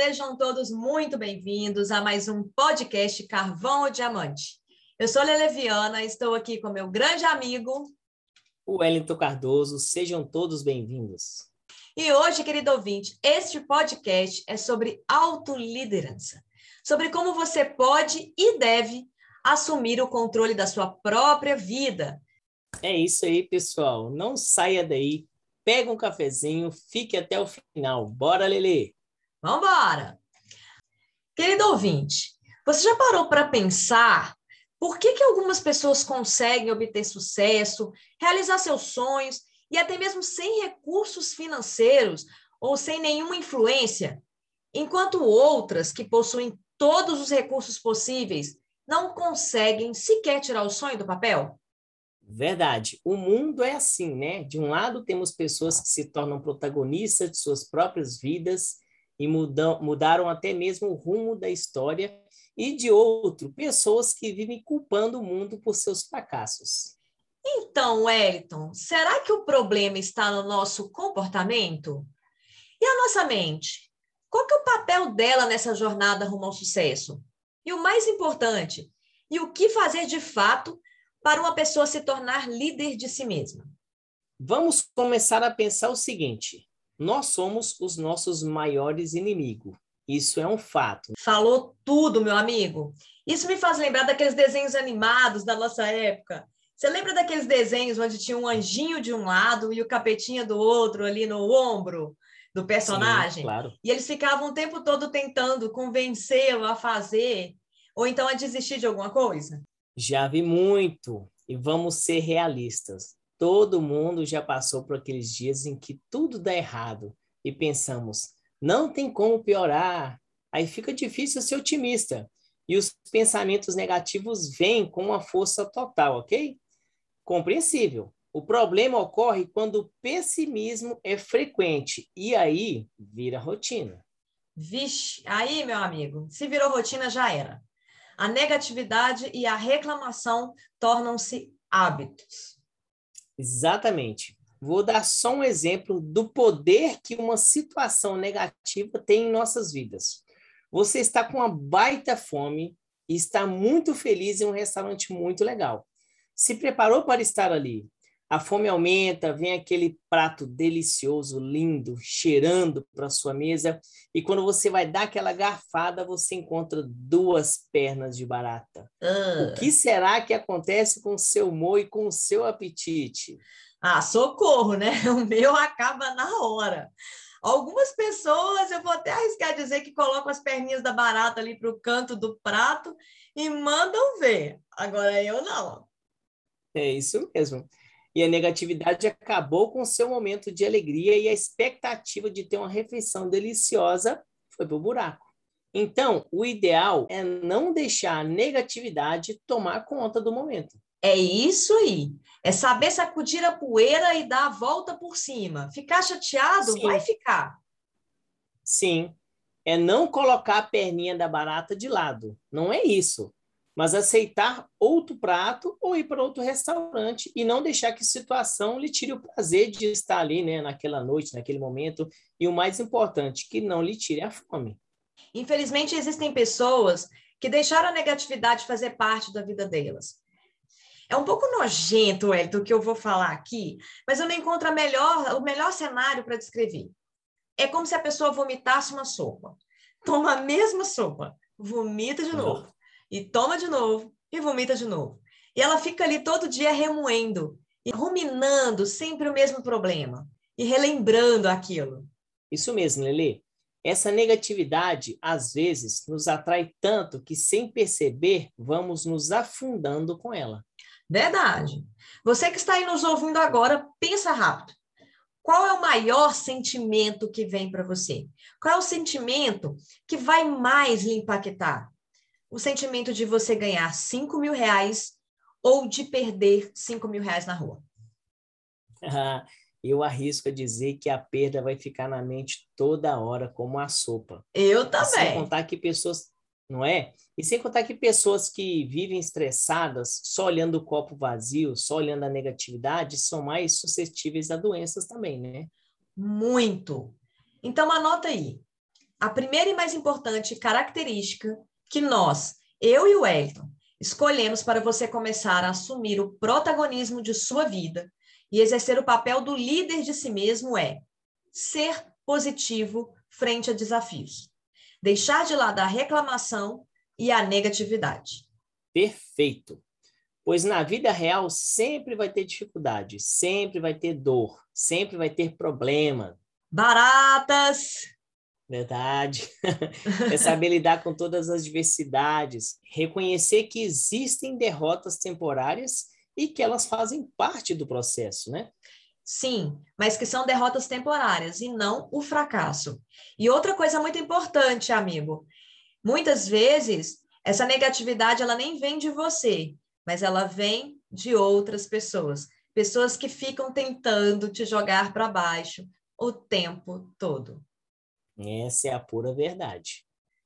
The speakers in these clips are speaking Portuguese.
sejam todos muito bem-vindos a mais um podcast Carvão ou Diamante. Eu sou Leleviana, estou aqui com meu grande amigo, o Wellington Cardoso. Sejam todos bem-vindos. E hoje, querido ouvinte, este podcast é sobre autoliderança, sobre como você pode e deve assumir o controle da sua própria vida. É isso aí, pessoal. Não saia daí, pega um cafezinho, fique até o final. Bora, Lele! Vamos embora! Querido ouvinte, você já parou para pensar por que, que algumas pessoas conseguem obter sucesso, realizar seus sonhos e até mesmo sem recursos financeiros ou sem nenhuma influência, enquanto outras que possuem todos os recursos possíveis não conseguem sequer tirar o sonho do papel? Verdade. O mundo é assim, né? De um lado, temos pessoas que se tornam protagonistas de suas próprias vidas e mudam, mudaram até mesmo o rumo da história, e de outro, pessoas que vivem culpando o mundo por seus fracassos. Então, Wellington, será que o problema está no nosso comportamento? E a nossa mente? Qual que é o papel dela nessa jornada rumo ao sucesso? E o mais importante, e o que fazer de fato para uma pessoa se tornar líder de si mesma? Vamos começar a pensar o seguinte: nós somos os nossos maiores inimigos. Isso é um fato. Falou tudo, meu amigo. Isso me faz lembrar daqueles desenhos animados da nossa época. Você lembra daqueles desenhos onde tinha um anjinho de um lado e o capetinha do outro ali no ombro do personagem? Sim, claro. E eles ficavam o tempo todo tentando convencê-lo a fazer ou então a desistir de alguma coisa? Já vi muito. E vamos ser realistas. Todo mundo já passou por aqueles dias em que tudo dá errado e pensamos, não tem como piorar. Aí fica difícil ser otimista. E os pensamentos negativos vêm com uma força total, ok? Compreensível. O problema ocorre quando o pessimismo é frequente e aí vira rotina. Vixe, aí, meu amigo, se virou rotina, já era. A negatividade e a reclamação tornam-se hábitos. Exatamente. Vou dar só um exemplo do poder que uma situação negativa tem em nossas vidas. Você está com uma baita fome e está muito feliz em um restaurante muito legal. Se preparou para estar ali. A fome aumenta, vem aquele prato delicioso, lindo, cheirando para sua mesa, e quando você vai dar aquela garfada, você encontra duas pernas de barata. Ah. O que será que acontece com o seu humor e com o seu apetite? Ah, socorro, né? O meu acaba na hora. Algumas pessoas, eu vou até arriscar dizer que colocam as perninhas da barata ali para o canto do prato e mandam ver. Agora eu não. É isso mesmo. E a negatividade acabou com o seu momento de alegria e a expectativa de ter uma refeição deliciosa foi para o buraco. Então, o ideal é não deixar a negatividade tomar conta do momento. É isso aí. É saber sacudir a poeira e dar a volta por cima. Ficar chateado? Sim. Vai ficar. Sim. É não colocar a perninha da barata de lado. Não é isso. Mas aceitar outro prato ou ir para outro restaurante e não deixar que a situação lhe tire o prazer de estar ali, né, naquela noite, naquele momento. E o mais importante, que não lhe tire a fome. Infelizmente, existem pessoas que deixaram a negatividade fazer parte da vida delas. É um pouco nojento, Elton, o que eu vou falar aqui, mas eu não encontro melhor, o melhor cenário para descrever. É como se a pessoa vomitasse uma sopa. Toma a mesma sopa, vomita de novo, e toma de novo, e vomita de novo. E ela fica ali todo dia remoendo, e ruminando sempre o mesmo problema, e relembrando aquilo. Isso mesmo, Lele. Essa negatividade, às vezes, nos atrai tanto que, sem perceber, vamos nos afundando com ela. Verdade. Você que está aí nos ouvindo agora, pensa rápido. Qual é o maior sentimento que vem para você? Qual é o sentimento que vai mais lhe impactar? O sentimento de você ganhar 5 mil reais ou de perder 5 mil reais na rua? Eu arrisco a dizer que a perda vai ficar na mente toda hora, como a sopa. Eu também. Sem contar que pessoas não é? E sem contar que pessoas que vivem estressadas, só olhando o copo vazio, só olhando a negatividade, são mais suscetíveis a doenças também, né? Muito. Então anota aí. a primeira e mais importante característica que nós, eu e o Elton, escolhemos para você começar a assumir o protagonismo de sua vida e exercer o papel do líder de si mesmo é ser positivo frente a desafios. Deixar de lado a reclamação e a negatividade. Perfeito. Pois na vida real sempre vai ter dificuldade, sempre vai ter dor, sempre vai ter problema. Baratas! Verdade. é saber lidar com todas as diversidades, reconhecer que existem derrotas temporárias e que elas fazem parte do processo, né? Sim, mas que são derrotas temporárias e não o fracasso. E outra coisa muito importante, amigo, muitas vezes essa negatividade ela nem vem de você, mas ela vem de outras pessoas, pessoas que ficam tentando te jogar para baixo o tempo todo. Essa é a pura verdade.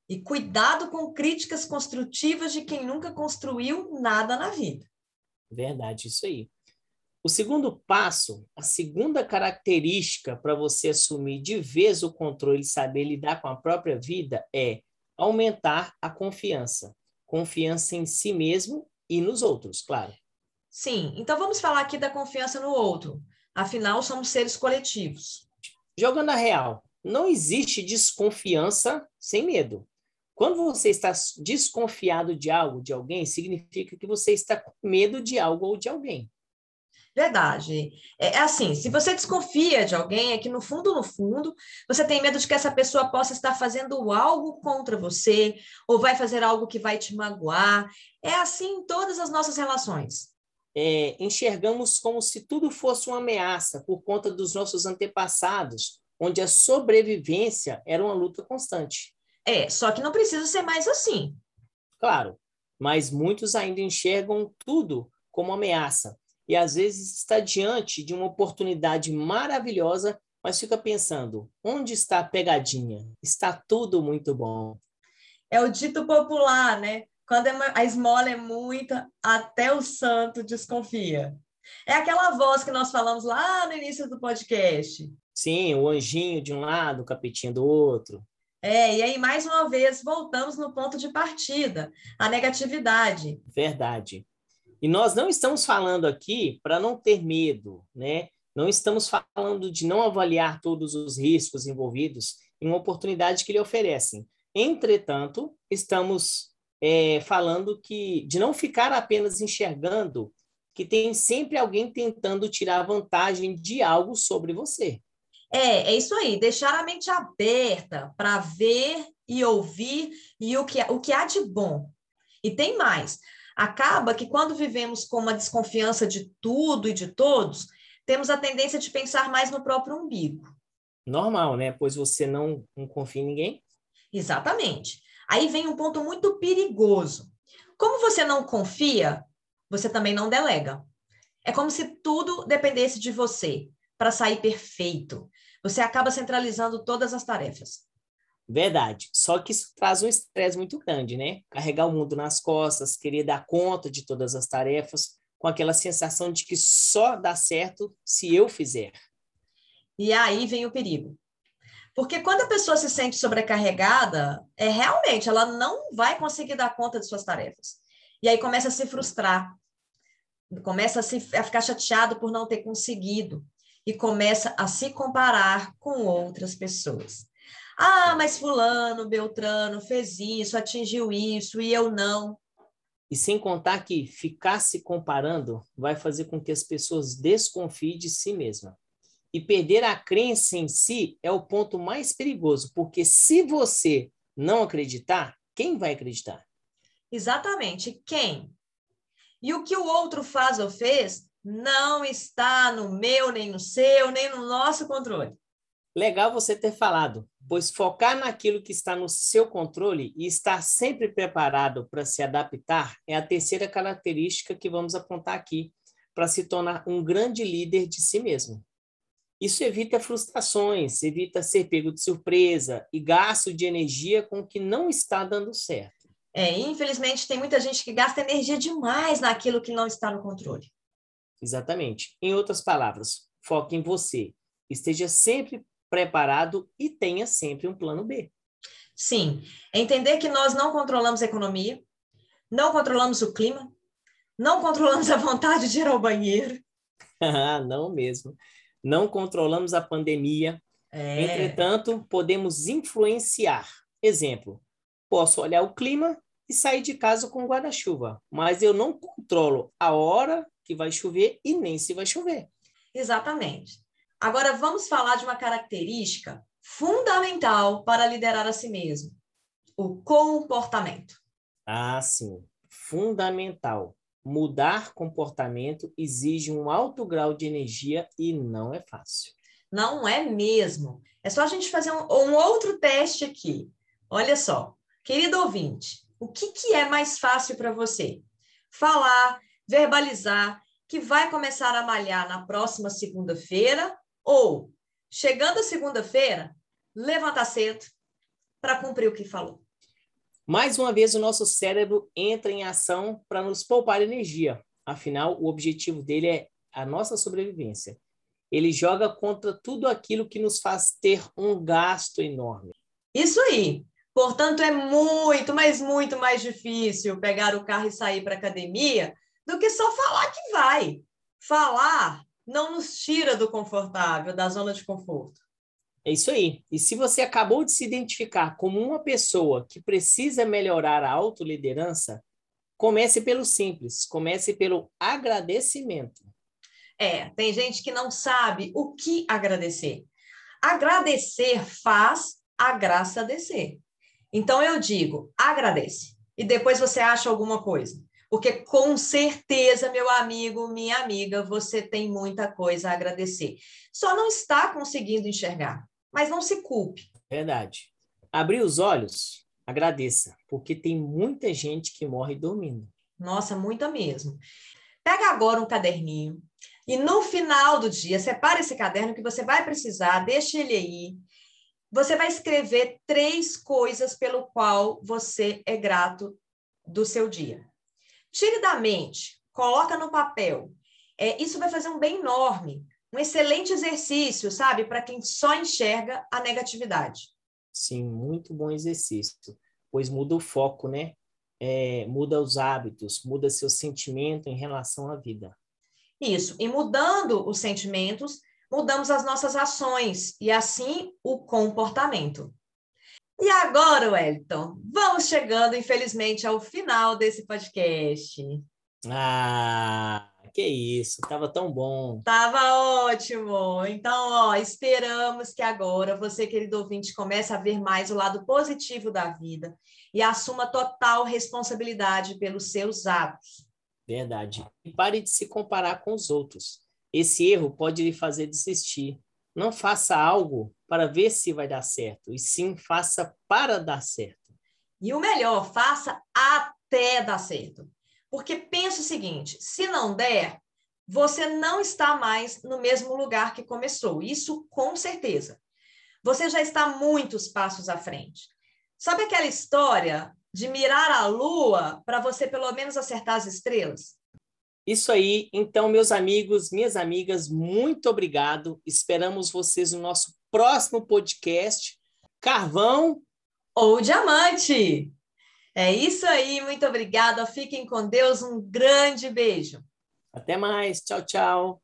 E cuidado com críticas construtivas de quem nunca construiu nada na vida. Verdade, isso aí. O segundo passo, a segunda característica para você assumir de vez o controle e saber lidar com a própria vida é aumentar a confiança. Confiança em si mesmo e nos outros, claro. Sim, então vamos falar aqui da confiança no outro. Afinal, somos seres coletivos. Jogando a real, não existe desconfiança sem medo. Quando você está desconfiado de algo, de alguém, significa que você está com medo de algo ou de alguém. Verdade. É, é assim, se você desconfia de alguém, é que no fundo, no fundo, você tem medo de que essa pessoa possa estar fazendo algo contra você, ou vai fazer algo que vai te magoar. É assim em todas as nossas relações. É, enxergamos como se tudo fosse uma ameaça por conta dos nossos antepassados, onde a sobrevivência era uma luta constante. É, só que não precisa ser mais assim. Claro, mas muitos ainda enxergam tudo como ameaça e às vezes está diante de uma oportunidade maravilhosa, mas fica pensando: onde está a pegadinha? Está tudo muito bom. É o dito popular, né? Quando é a esmola é muita, até o santo desconfia. É aquela voz que nós falamos lá no início do podcast. Sim, o anjinho de um lado, o capetinho do outro. É, e aí, mais uma vez, voltamos no ponto de partida, a negatividade. Verdade. E nós não estamos falando aqui para não ter medo, né? Não estamos falando de não avaliar todos os riscos envolvidos em uma oportunidade que lhe oferecem. Entretanto, estamos é, falando que de não ficar apenas enxergando que tem sempre alguém tentando tirar vantagem de algo sobre você. É, é isso aí, deixar a mente aberta para ver e ouvir e o que, o que há de bom. E tem mais. Acaba que quando vivemos com uma desconfiança de tudo e de todos, temos a tendência de pensar mais no próprio umbigo. Normal, né? Pois você não, não confia em ninguém. Exatamente. Aí vem um ponto muito perigoso. Como você não confia, você também não delega. É como se tudo dependesse de você para sair perfeito. Você acaba centralizando todas as tarefas. Verdade. Só que isso traz um estresse muito grande, né? Carregar o mundo nas costas, querer dar conta de todas as tarefas, com aquela sensação de que só dá certo se eu fizer. E aí vem o perigo. Porque quando a pessoa se sente sobrecarregada, é realmente ela não vai conseguir dar conta de suas tarefas. E aí começa a se frustrar, começa a, se, a ficar chateado por não ter conseguido e começa a se comparar com outras pessoas. Ah, mas fulano, Beltrano fez isso, atingiu isso e eu não. E sem contar que ficar se comparando vai fazer com que as pessoas desconfiem de si mesma. E perder a crença em si é o ponto mais perigoso, porque se você não acreditar, quem vai acreditar? Exatamente, quem? E o que o outro faz ou fez não está no meu, nem no seu, nem no nosso controle. Legal você ter falado, pois focar naquilo que está no seu controle e estar sempre preparado para se adaptar é a terceira característica que vamos apontar aqui para se tornar um grande líder de si mesmo. Isso evita frustrações, evita ser pego de surpresa e gasto de energia com o que não está dando certo. É, infelizmente tem muita gente que gasta energia demais naquilo que não está no controle. Exatamente. Em outras palavras, foque em você. Esteja sempre preparado e tenha sempre um plano B. Sim, entender que nós não controlamos a economia, não controlamos o clima, não controlamos a vontade de ir ao banheiro. não mesmo. Não controlamos a pandemia. É. Entretanto, podemos influenciar. Exemplo, posso olhar o clima e sair de casa com guarda-chuva, mas eu não controlo a hora que vai chover e nem se vai chover. Exatamente. Agora vamos falar de uma característica fundamental para liderar a si mesmo: o comportamento. Ah, sim, fundamental. Mudar comportamento exige um alto grau de energia e não é fácil. Não é mesmo. É só a gente fazer um, um outro teste aqui. Olha só, querido ouvinte, o que, que é mais fácil para você? Falar, verbalizar, que vai começar a malhar na próxima segunda-feira ou, chegando a segunda-feira, levantar cedo para cumprir o que falou. Mais uma vez, o nosso cérebro entra em ação para nos poupar energia. Afinal, o objetivo dele é a nossa sobrevivência. Ele joga contra tudo aquilo que nos faz ter um gasto enorme. Isso aí. Portanto, é muito, mas muito mais difícil pegar o carro e sair para a academia do que só falar que vai. Falar não nos tira do confortável, da zona de conforto. É isso aí. E se você acabou de se identificar como uma pessoa que precisa melhorar a autoliderança, comece pelo simples, comece pelo agradecimento. É, tem gente que não sabe o que agradecer. Agradecer faz a graça descer. Então eu digo, agradece. E depois você acha alguma coisa. Porque com certeza, meu amigo, minha amiga, você tem muita coisa a agradecer. Só não está conseguindo enxergar mas não se culpe. Verdade. Abrir os olhos, agradeça, porque tem muita gente que morre dormindo. Nossa, muita mesmo. Pega agora um caderninho e no final do dia, separa esse caderno que você vai precisar, deixa ele aí. Você vai escrever três coisas pelo qual você é grato do seu dia. Tire da mente, coloca no papel. É, isso vai fazer um bem enorme um excelente exercício, sabe, para quem só enxerga a negatividade. Sim, muito bom exercício, pois muda o foco, né? É, muda os hábitos, muda seu sentimento em relação à vida. Isso, e mudando os sentimentos, mudamos as nossas ações e assim o comportamento. E agora, Wellington, vamos chegando, infelizmente, ao final desse podcast. Ah, que isso, tava tão bom. Tava ótimo. Então, ó, esperamos que agora você, querido ouvinte, comece a ver mais o lado positivo da vida e assuma total responsabilidade pelos seus atos. Verdade. E pare de se comparar com os outros. Esse erro pode lhe fazer desistir. Não faça algo para ver se vai dar certo, e sim faça para dar certo. E o melhor, faça até dar certo. Porque pensa o seguinte: se não der, você não está mais no mesmo lugar que começou. Isso com certeza. Você já está muitos passos à frente. Sabe aquela história de mirar a lua para você pelo menos acertar as estrelas? Isso aí. Então, meus amigos, minhas amigas, muito obrigado. Esperamos vocês no nosso próximo podcast. Carvão ou diamante. É isso aí, muito obrigada. Fiquem com Deus. Um grande beijo. Até mais. Tchau, tchau.